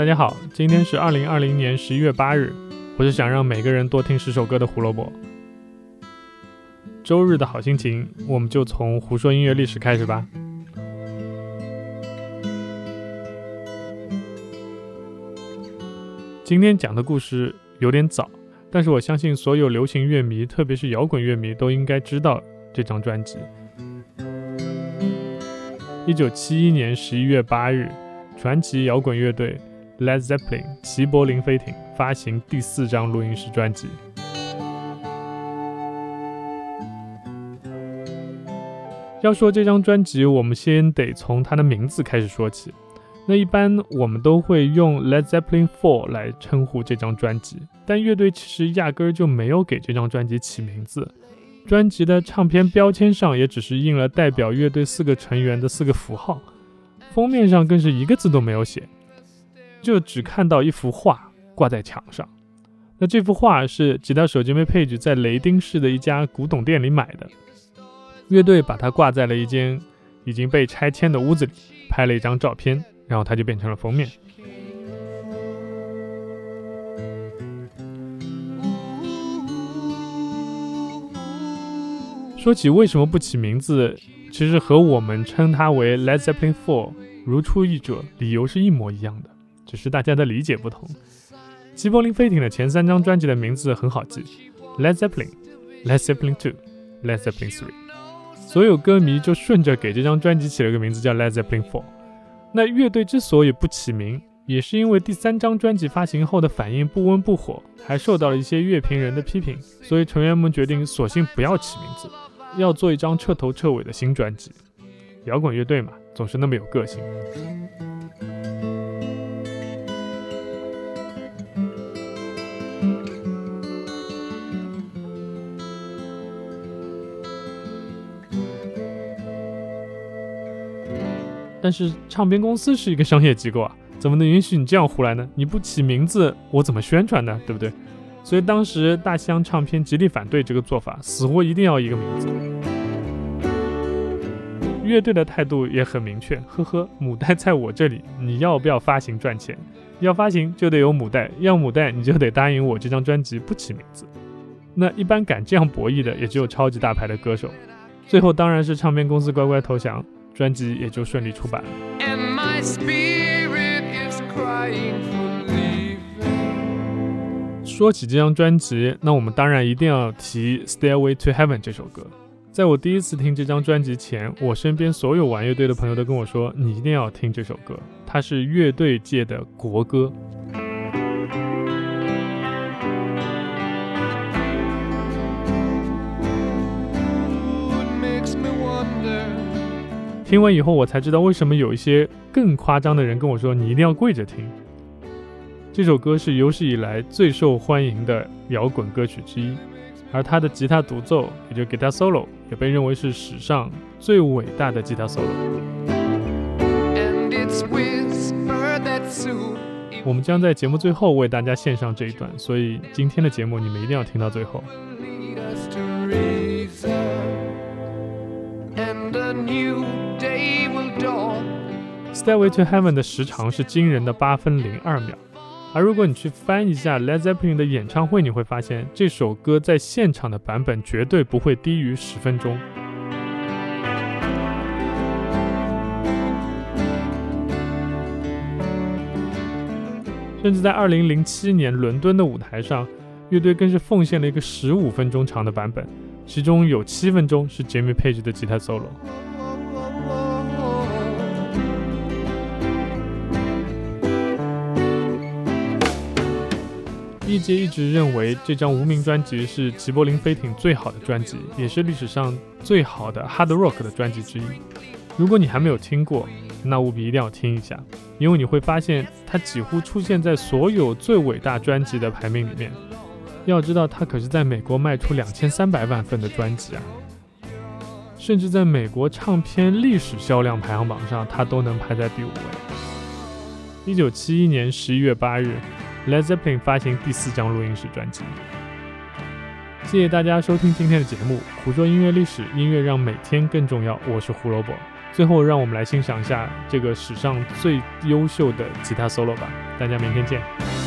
大家好，今天是二零二零年十一月八日，我是想让每个人多听十首歌的胡萝卜。周日的好心情，我们就从胡说音乐历史开始吧。今天讲的故事有点早，但是我相信所有流行乐迷，特别是摇滚乐迷，都应该知道这张专辑。一九七一年十一月八日，传奇摇滚乐队 Led Zeppelin 齐柏林飞艇发行第四张录音室专辑。要说这张专辑，我们先得从它的名字开始说起。那一般我们都会用 Led Zeppelin Four 来称呼这张专辑，但乐队其实压根儿就没有给这张专辑起名字。专辑的唱片标签上也只是印了代表乐队四个成员的四个符号，封面上更是一个字都没有写，就只看到一幅画挂在墙上。那这幅画是吉他手 Jimmy Page 在雷丁市的一家古董店里买的。乐队把它挂在了一间已经被拆迁的屋子里，拍了一张照片，然后它就变成了封面。说起为什么不起名字，其实和我们称它为 Led Zeppelin Four 如出一辙，理由是一模一样的，只是大家的理解不同。吉柏林飞艇的前三张专辑的名字很好记：Led Zeppelin、Led Zeppelin Two、Led Zeppelin Three。所有歌迷就顺着给这张专辑起了个名字叫 Led Zeppelin Four。那乐队之所以不起名，也是因为第三张专辑发行后的反应不温不火，还受到了一些乐评人的批评，所以成员们决定索性不要起名字，要做一张彻头彻尾的新专辑。摇滚乐队嘛，总是那么有个性。但是唱片公司是一个商业机构啊，怎么能允许你这样胡来呢？你不起名字，我怎么宣传呢？对不对？所以当时大西洋唱片极力反对这个做法，死活一定要一个名字。乐队的态度也很明确，呵呵，母带在我这里，你要不要发行赚钱？要发行就得有母带，要母带你就得答应我这张专辑不起名字。那一般敢这样博弈的，也只有超级大牌的歌手。最后当然是唱片公司乖乖投降。专辑也就顺利出版了。说起这张专辑，那我们当然一定要提《Stairway to Heaven》这首歌。在我第一次听这张专辑前，我身边所有玩乐队的朋友都跟我说：“你一定要听这首歌，它是乐队界的国歌。”听完以后，我才知道为什么有一些更夸张的人跟我说：“你一定要跪着听。”这首歌是有史以来最受欢迎的摇滚歌曲之一，而他的吉他独奏，也就 guitar solo，也被认为是史上最伟大的吉他 solo。我们将在节目最后为大家献上这一段，所以今天的节目你们一定要听到最后。Stairway to Heaven 的时长是惊人的八分零二秒，而如果你去翻一下 Led Zeppelin 的演唱会，你会发现这首歌在现场的版本绝对不会低于十分钟。甚至在二零零七年伦敦的舞台上，乐队更是奉献了一个十五分钟长的版本，其中有七分钟是 Jimmy Page 的吉他 solo。一阶一直认为这张无名专辑是齐柏林飞艇最好的专辑，也是历史上最好的 hard rock 的专辑之一。如果你还没有听过，那务必一定要听一下，因为你会发现它几乎出现在所有最伟大专辑的排名里面。要知道，它可是在美国卖出两千三百万份的专辑啊，甚至在美国唱片历史销量排行榜上，它都能排在第五位。一九七一年十一月八日。Led Zeppelin 发行第四张录音室专辑。谢谢大家收听今天的节目，胡说音乐历史，音乐让每天更重要。我是胡萝卜。最后，让我们来欣赏一下这个史上最优秀的吉他 solo 吧。大家明天见。